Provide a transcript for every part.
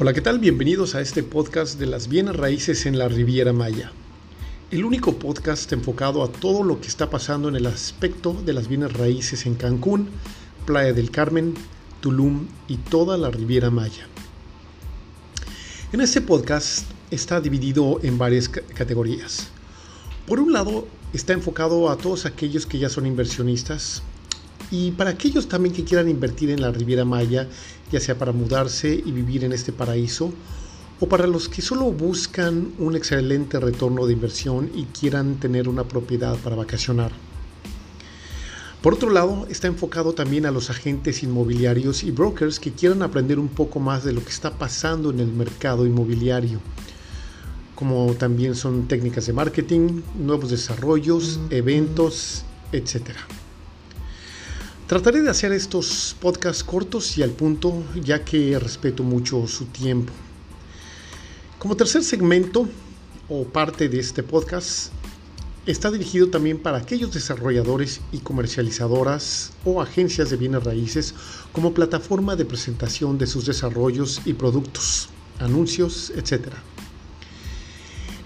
Hola, ¿qué tal? Bienvenidos a este podcast de las bienes raíces en la Riviera Maya. El único podcast enfocado a todo lo que está pasando en el aspecto de las bienes raíces en Cancún, Playa del Carmen, Tulum y toda la Riviera Maya. En este podcast está dividido en varias categorías. Por un lado, está enfocado a todos aquellos que ya son inversionistas, y para aquellos también que quieran invertir en la Riviera Maya, ya sea para mudarse y vivir en este paraíso, o para los que solo buscan un excelente retorno de inversión y quieran tener una propiedad para vacacionar. Por otro lado, está enfocado también a los agentes inmobiliarios y brokers que quieran aprender un poco más de lo que está pasando en el mercado inmobiliario, como también son técnicas de marketing, nuevos desarrollos, eventos, etc. Trataré de hacer estos podcasts cortos y al punto, ya que respeto mucho su tiempo. Como tercer segmento o parte de este podcast, está dirigido también para aquellos desarrolladores y comercializadoras o agencias de bienes raíces como plataforma de presentación de sus desarrollos y productos, anuncios, etc.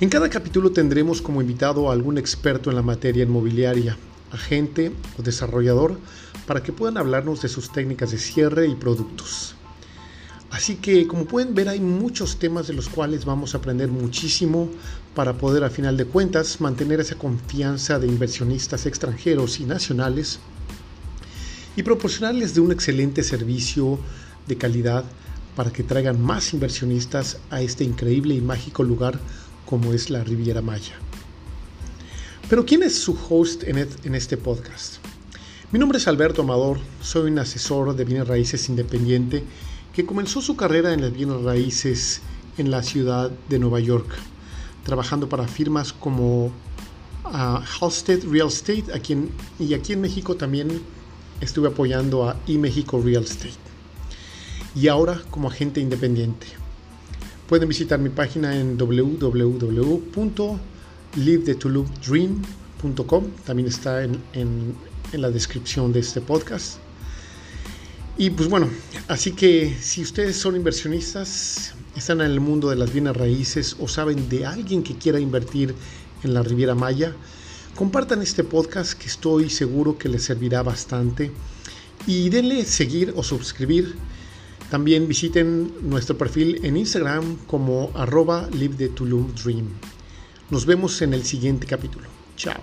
En cada capítulo tendremos como invitado a algún experto en la materia inmobiliaria agente o desarrollador para que puedan hablarnos de sus técnicas de cierre y productos. Así que como pueden ver hay muchos temas de los cuales vamos a aprender muchísimo para poder a final de cuentas mantener esa confianza de inversionistas extranjeros y nacionales y proporcionarles de un excelente servicio de calidad para que traigan más inversionistas a este increíble y mágico lugar como es la Riviera Maya. Pero ¿quién es su host en este podcast? Mi nombre es Alberto Amador, soy un asesor de bienes raíces independiente que comenzó su carrera en las bienes raíces en la ciudad de Nueva York, trabajando para firmas como uh, Halstead Real Estate y aquí en México también estuve apoyando a eMexico Real Estate y ahora como agente independiente. Pueden visitar mi página en www livethetulumdream.com, también está en, en, la descripción de este podcast. Y pues bueno, así que si ustedes son inversionistas, están en el mundo de las bienes raíces o saben de alguien que quiera invertir en la Riviera Maya, compartan este podcast que estoy seguro que les servirá bastante y denle seguir o suscribir. También visiten nuestro perfil en Instagram como arroba live Nos vemos en el siguiente capítulo. Chao.